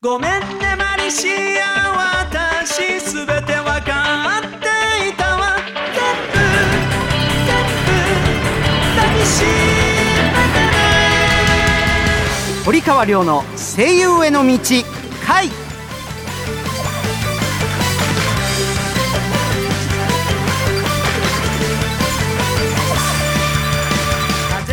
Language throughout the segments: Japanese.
ごめんねマリシア私すべてわかっていたわ。全部全部抱きしめてね。堀川亮の声優への道回。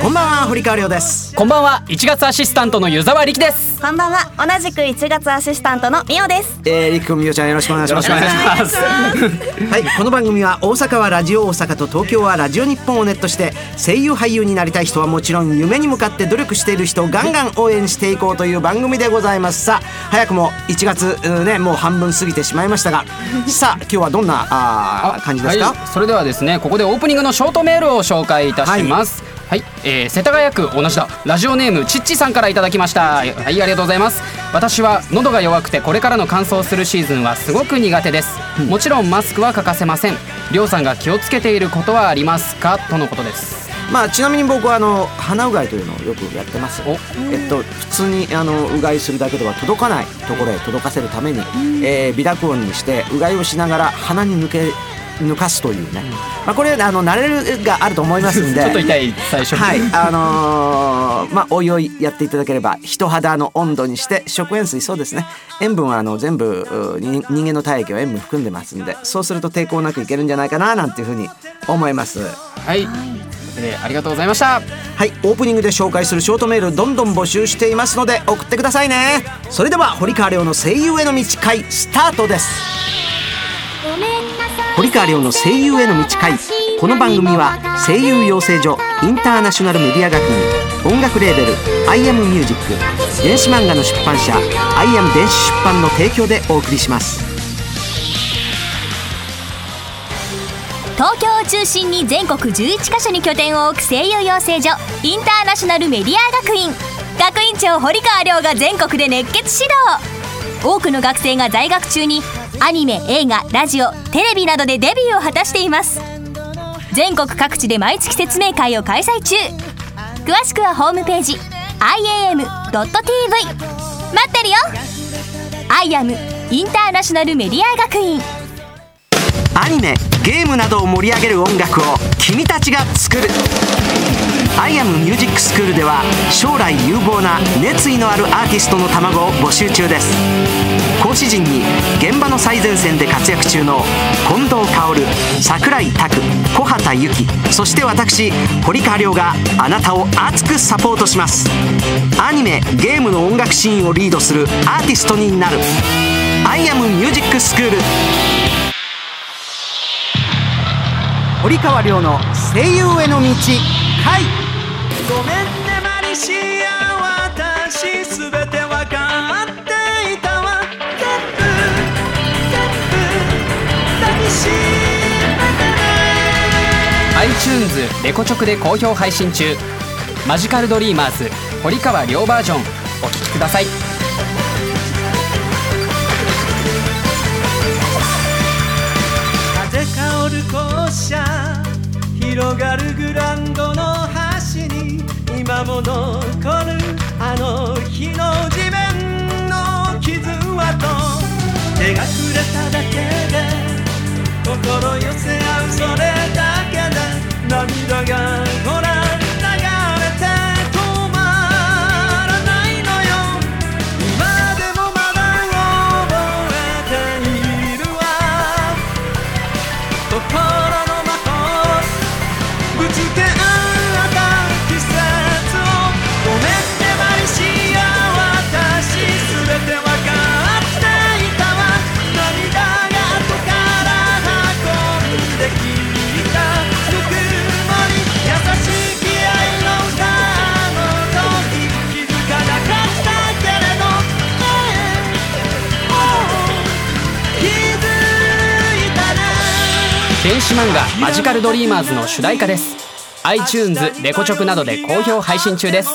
こんばんは堀川亮です。こんばんは1月アシスタントの湯沢力です。こんばんは同じく1月アシスタントのみおです。えー、りくくんみおちゃんよろしくお願いします。よろしくお願いします。はい、この番組は大阪はラジオ大阪と東京はラジオ日本をネットして声優俳優になりたい人はもちろん夢に向かって努力している人をガンガン応援していこうという番組でございます。さあ早くも1月うんねもう半分過ぎてしまいましたが さあ今日はどんなあー感じですか、はい、それではですねここでオープニングのショートメールを紹介いたします。はい、えー世田谷区同じだ。ラジオネームちっちさんからいただきました。はい。ありがとうございます。私は喉が弱くてこれからの乾燥するシーズンはすごく苦手です、もちろんマスクは欠かせません。りょうさんが気をつけていることはありますか？とのことです。まあちなみに僕はあの鼻うがいというのをよくやってます。お。えっと普通にあのうがいするだけでは届かないところへ届かせるために、えー微濁音にしてうがいをしながら鼻に抜け抜かすというね、まあ、これあの慣れるがあると思いますんで。ちょっと痛い最初に。はい。あのーまあおいおいやっていただければ人肌の温度にして食塩水そうですね。塩分はあの全部人間の体液は塩分含んでますんでそうすると抵抗なくいけるんじゃないかななんていうふうに思います。はい。ありがとうございました。はい、オープニングで紹介するショートメールどんどん募集していますので送ってくださいね。それでは堀川亮の声優への道会スタートです堀川亮の声優への道会この番組は声優養成所インターナショナルメディア学院音楽レーベル「アイアムミュージック電子漫画の出版社「アイアム電子出版」の提供でお送りします。東京を中心に全国11カ所に拠点を置く声優養成所インターナショナルメディア学院。学院長堀川亮が全国で熱血指導。多くの学生が在学中にアニメ映画ラジオテレビなどでデビューを果たしています。全国各地で毎月説明会を開催中。詳しくはホームページ iam.tv 待ってるよ。IAM インターナショナルメディア学院。アニメゲームなどを盛り上げる音楽を君たちが作る「アイアムミュージックスクール」では将来有望な熱意のあるアーティストの卵を募集中です。講師陣に現場の最前線で活躍中の近藤薫櫻井拓小畑由紀そして私堀川亮があなたを熱くサポートします。アニメゲームの音楽シーンをリードするアーティストになる「アイアムミュージックスクール」堀川亮の声優への道回。ごめんねマリシア。私すべて iTunes レコチョクで好評配信中。マジカルドリーマーズ堀川亮バージョン。お聴きください。風香る校舎広がるグラウンドの端に今も残るあの日の地面の傷跡。手が触れただけで心寄せ合うそれ電子漫画「マジカルドリーマーズ」の主題歌です。iTunes レコチョクなどで好評配信中です。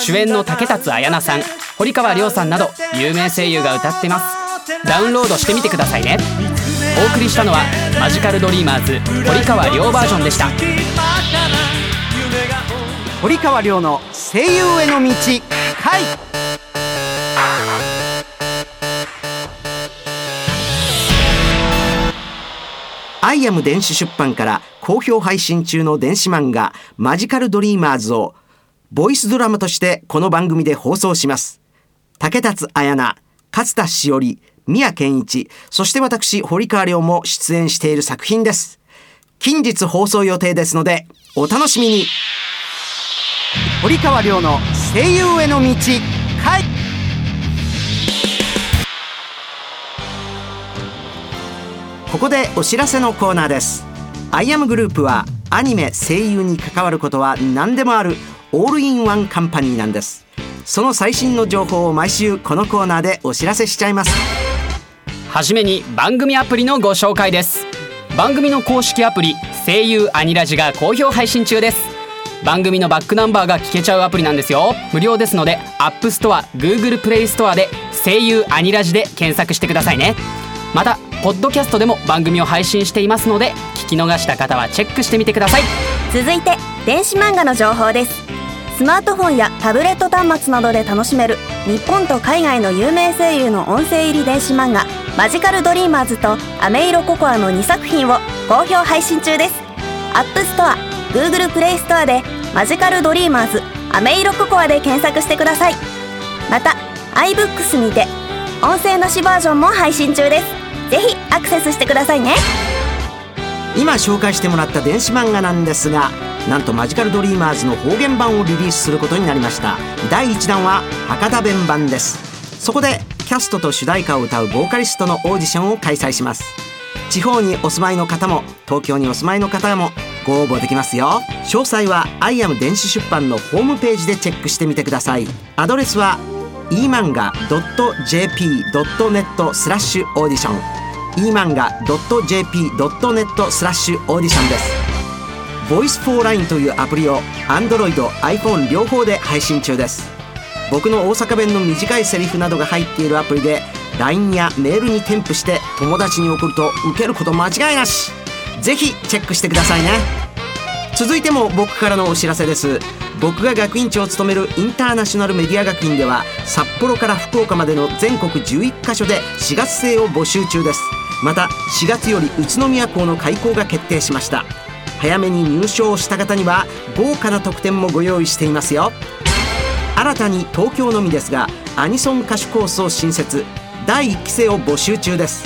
主演の竹達彩奈さん堀川亮さんなど有名声優が歌ってます。ダウンロードしてみてくださいね。お送りしたのはマジカルドリーマーズ堀川亮バージョンでした。堀川亮の声優への道回アイアム電子出版から好評配信中の電子漫画マジカルドリーマーズをボイスドラマとしてこの番組で放送します。竹達彩奈勝田しおり宮健一そして私堀川亮も出演している作品です。近日放送予定ですのでお楽しみに。堀川亮の声優への道回ここでお知らせのコーナーです。アイアムグループはアニメ声優に関わることは何でもあるオールインワンカンパニーなんです。その最新の情報を毎週このコーナーでお知らせしちゃいます。はじめに番組アプリのご紹介です。番組の公式アプリ声優アニラジが好評配信中です。番組のバックナンバーが聞けちゃうアプリなんですよ。無料ですので App Store、Google Play Store で声優アニラジで検索してくださいね。またポッドキャストでも番組を配信していますので聞き逃した方はチェックしてみてください。続いて電子漫画の情報です。スマートフォンやタブレット端末などで楽しめる日本と海外の有名声優の音声入り電子漫画「マジカルドリーマーズ」と「アメイロココア」の2作品を好評配信中です。App Store、Google Play Store で「マジカルドリーマーズ」「アメイロココア」で検索してください。また iBooks にて音声なしバージョンも配信中です。ぜひアクセスしてくださいね。今紹介してもらった電子漫画なんですがなんとマジカルドリーマーズの方言版をリリースすることになりました。第1弾は博多弁版です。そこでキャストと主題歌を歌うボーカリストのオーディションを開催します。地方にお住まいの方も東京にお住まいの方もご応募できますよ。詳細はアイアム電子出版のホームページでチェックしてみてください。アドレスは emanga.jp.net スラッシュオーディション。 emanga.jp.net スラッシュオーディションです。Voice4Line というアプリを Android、iPhone 両方で配信中です。僕の大阪弁の短いセリフなどが入っているアプリで LINE やメールに添付して友達に送ると受けること間違いなし。ぜひチェックしてくださいね。続いても僕からのお知らせです。僕が学院長を務めるインターナショナルメディア学院では札幌から福岡までの全国11カ所で4月生を募集中です。また4月より宇都宮校の開校が決定しました。早めに入賞した方には豪華な特典もご用意していますよ。新たに東京のみですがアニソン歌手コースを新設。第1期生を募集中です。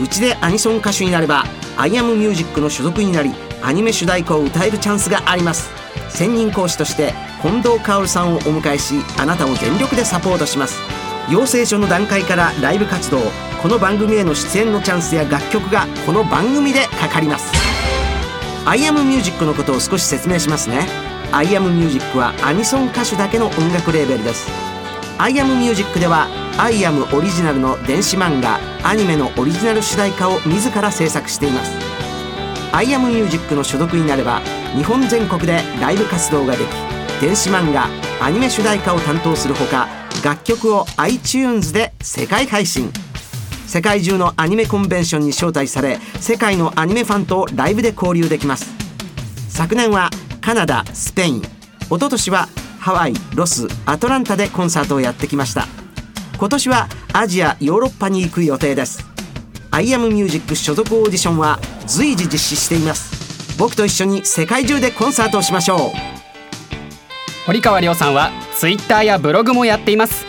うちでアニソン歌手になればアイアムミュージックの所属になりアニメ主題歌を歌えるチャンスがあります。専任講師として近藤薫さんをお迎えしあなたを全力でサポートします。養成所の段階からライブ活動この番組への出演のチャンスや楽曲がこの番組でかかります。アイアムミュージックのことを少し説明しますね。アイアムミュージックはアニソン歌手だけの音楽レーベルです。アイアムミュージックではアイアムオリジナルの電子漫画アニメのオリジナル主題歌を自ら制作しています。アイアムミュージックの所属になれば日本全国でライブ活動ができ電子漫画アニメ主題歌を担当するほか楽曲を iTunes で世界配信。世界中のアニメコンベンションに招待され世界のアニメファンとライブで交流できます。昨年はカナダスペイン。一昨年はハワイロスアトランタでコンサートをやってきました。今年はアジアヨーロッパに行く予定です。アイアムミュージック所属オーディションは随時実施しています。僕と一緒に世界中でコンサートをしましょう。堀川亮さんはツイッターやブログもやっています。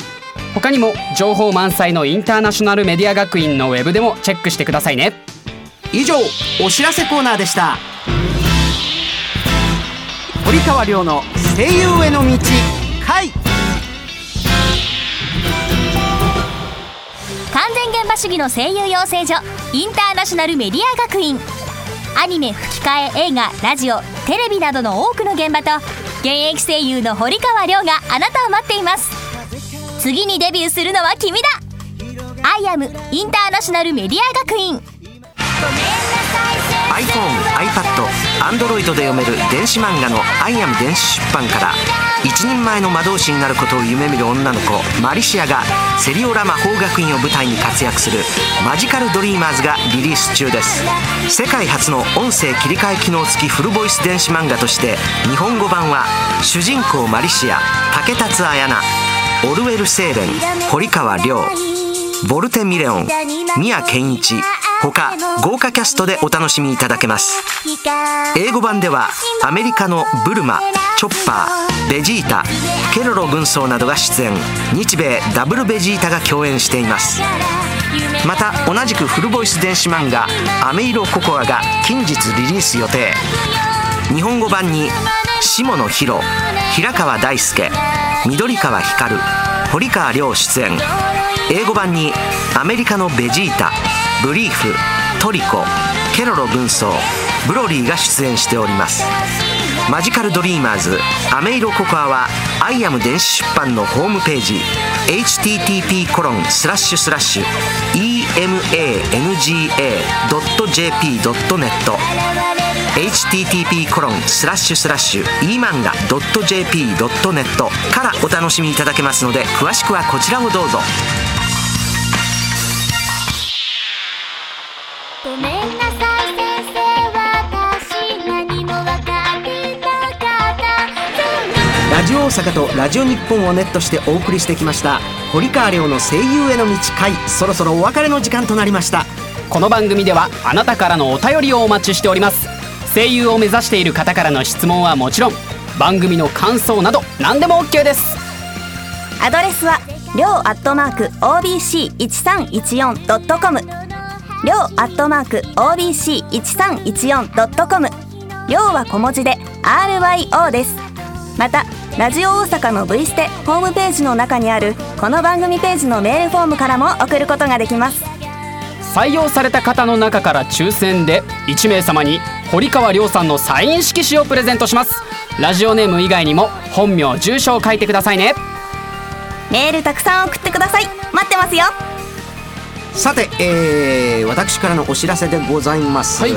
他にも情報満載のインターナショナルメディア学院のウェブでもチェックしてくださいね。以上お知らせコーナーでした。堀川亮の声優への道回。完全現場主義の声優養成所インターナショナルメディア学院。アニメ吹き替え映画ラジオテレビなどの多くの現場と現役声優の堀川亮があなたを待っています。次にデビューするのは君だ。アイアムインターナショナルメディア学院。iPhone、iPad、Android で読める電子漫画の「アイアム電子出版」から。一人前の魔導士になることを夢見る女の子マリシアがセリオラ魔法学院を舞台に活躍する「マジカル・ドリーマーズ」がリリース中です。世界初の音声切り替え機能付きフルボイス電子漫画として日本語版は主人公マリシア竹達彩奈オルウェル・セーレン堀川亮ボルテ・ミレオン宮健一他豪華キャストでお楽しみいただけます。英語版ではアメリカのブルマチョッパーベジータケロロ軍曹などが出演。日米ダブルベジータが共演しています。また同じくフルボイス電子漫画「アメイロココア」が近日リリース予定。日本語版に下野紘平川大輔緑川光堀川亮出演。英語版にアメリカのベジータブリーフトリコケロロ軍曹ブロリーが出演しております。マジカルドリーマーズアメイロココアはアイアム電子出版のホームページ http コロンスラッシュスラッシュ emanga.jp.net http コロンスラッシュスラッシュ emanga.jp.net からお楽しみいただけますので詳しくはこちらをどうぞ。大阪とラジオ日本をネットしてお送りしてきました。堀川亮の声優への道会そろそろお別れの時間となりました。この番組ではあなたからのお便りをお待ちしております。声優を目指している方からの質問はもちろん番組の感想など何でも OK です。アドレスはりょうアットマーク OBC1314.com りょうアットマーク OBC1314.com りょうは小文字で RYO です。またラジオ大阪の V ステホームページの中にあるこの番組ページのメールフォームからも送ることができます。採用された方の中から抽選で1名様に堀川亮さんのサイン色紙をプレゼントします。ラジオネーム以外にも本名住所を書いてくださいね。メールたくさん送ってください。待ってますよさて、えー私からのお知らせでございます、はい。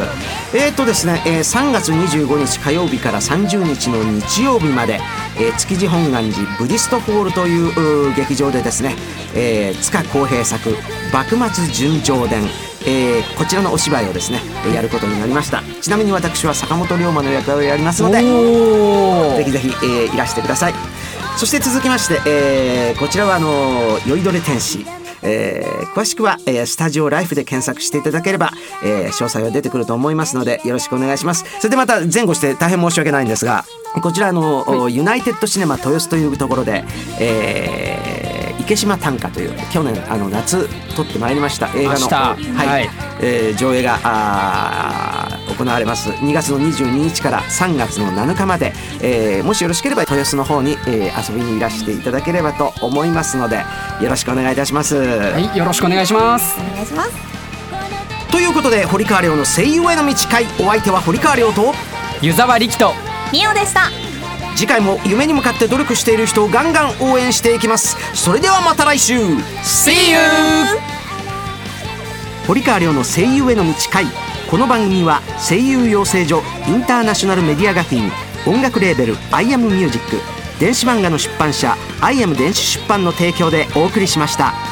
えーとですね、えー3月25日火曜日から30日の日曜日まで、えー築地本願寺ブディストホールという劇場でですね、えー塚公平作「幕末純情伝」えーこちらのお芝居をですねえーやることになりました。ちなみに私は坂本龍馬の役割をやりますのでぜひぜひ、えーいらしてください。そして続きまして、えーこちらはあの酔いどれ天使えー詳しくは、えースタジオライフで検索していただければ、えー詳細は出てくると思いますのでよろしくお願いします。それでまた前後して大変申し訳ないんですがこちらあの、おユナイテッドシネマ豊洲というところで、えー池島短歌という去年あの夏撮ってまいりました映画の、はい。はい。えー上映があー行われます。2月の22日から3月の7日まで、えーもしよろしければ豊洲の方に、えー遊びにいらしていただければと思いますのでよろしくお願いいたします。はいよろしくお願いします。お願いします。ということで堀川亮の声優への道会。お相手は堀川亮と湯沢理樹と未緒でした。次回も夢に向かって努力している人をガンガン応援していきます。それではまた来週。See you! 堀川亮の声優への道会この番組は声優養成所インターナショナルメディア学院音楽レーベル「アイアムミュージック電子漫画の出版社「アイアム電子出版」の提供でお送りしました。